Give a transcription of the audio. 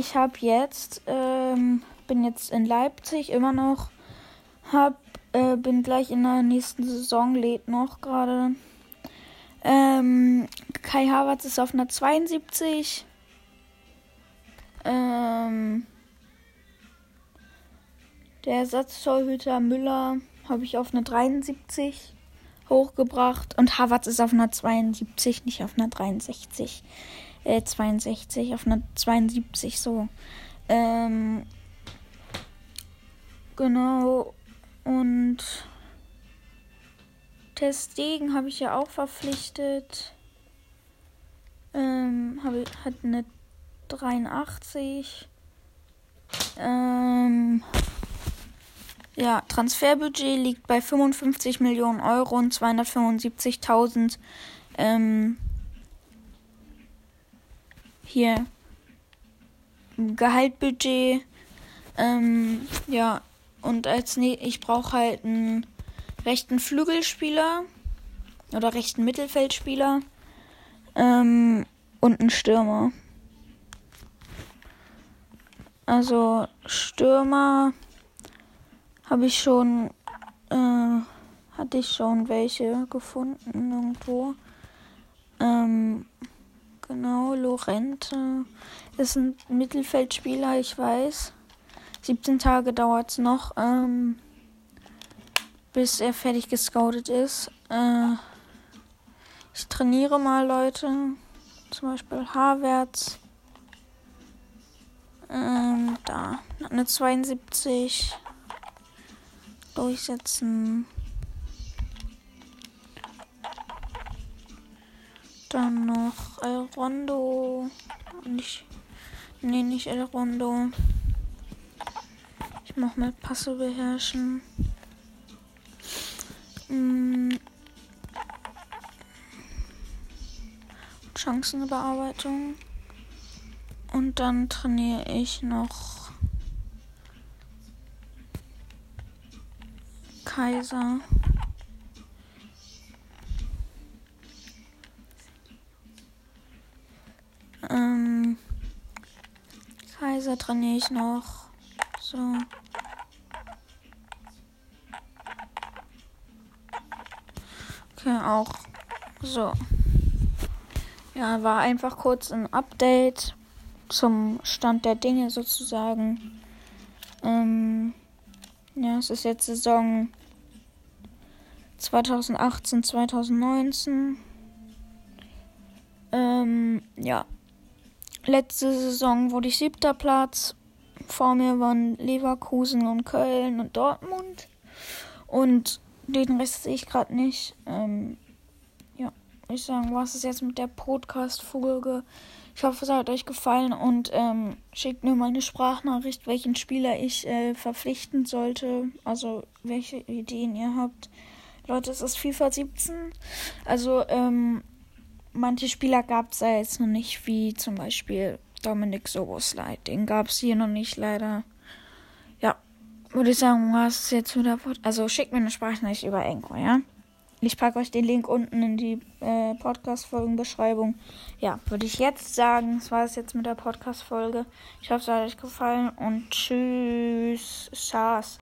ich habe jetzt, ähm, bin jetzt in Leipzig immer noch, hab, äh, bin gleich in der nächsten Saison, lädt noch gerade. Ähm, Kai Havertz ist auf einer 72. Ähm, der Ersatztorhüter Müller habe ich auf eine 73 hochgebracht und Havertz ist auf einer 72, nicht auf einer 63. Äh, 62, auf einer 72 so. Ähm, genau. Und Testegen habe ich ja auch verpflichtet. Ähm, habe hat eine 83. Ähm, ja, Transferbudget liegt bei 55 Millionen Euro und 275.000. Ähm, hier Gehaltbudget. Ähm, ja, und als ne ich brauche halt einen rechten Flügelspieler oder rechten Mittelfeldspieler ähm, und einen Stürmer. Also Stürmer habe ich schon, äh, hatte ich schon welche gefunden irgendwo. Ähm, genau, Lorente ist ein Mittelfeldspieler, ich weiß. 17 Tage dauert es noch, ähm, bis er fertig gescoutet ist. Äh, ich trainiere mal Leute, zum Beispiel Havertz. Ähm, da, eine 72 durchsetzen. Dann noch El Rondo. Nicht. Nee, nicht El Rondo. Ich mach mal Passe beherrschen. Hm. Chancenbearbeitung. Und dann trainiere ich noch Kaiser. Ähm, Kaiser trainiere ich noch. So. Okay, auch. So. Ja, war einfach kurz ein Update zum Stand der Dinge sozusagen. Ähm, ja, es ist jetzt Saison 2018, 2019. Ähm, ja. Letzte Saison wurde ich siebter Platz. Vor mir waren Leverkusen und Köln und Dortmund. Und den Rest sehe ich gerade nicht. Ähm, ja, ich sagen, was ist jetzt mit der Podcast-Folge? Ich hoffe, es hat euch gefallen und ähm, schickt mir mal eine Sprachnachricht, welchen Spieler ich äh, verpflichten sollte. Also welche Ideen ihr habt. Leute, es ist FIFA 17. Also, ähm, manche Spieler gab es ja jetzt noch nicht, wie zum Beispiel Dominik Sobosleit. Den gab es hier noch nicht, leider. Ja, würde ich sagen, was ist jetzt wieder. Also, schickt mir eine Sprachnachricht über Enko, ja? Ich packe euch den Link unten in die äh, Podcast-Folgenbeschreibung. Ja, würde ich jetzt sagen, das war es jetzt mit der Podcast-Folge. Ich hoffe, es hat euch gefallen und tschüss. Schaß.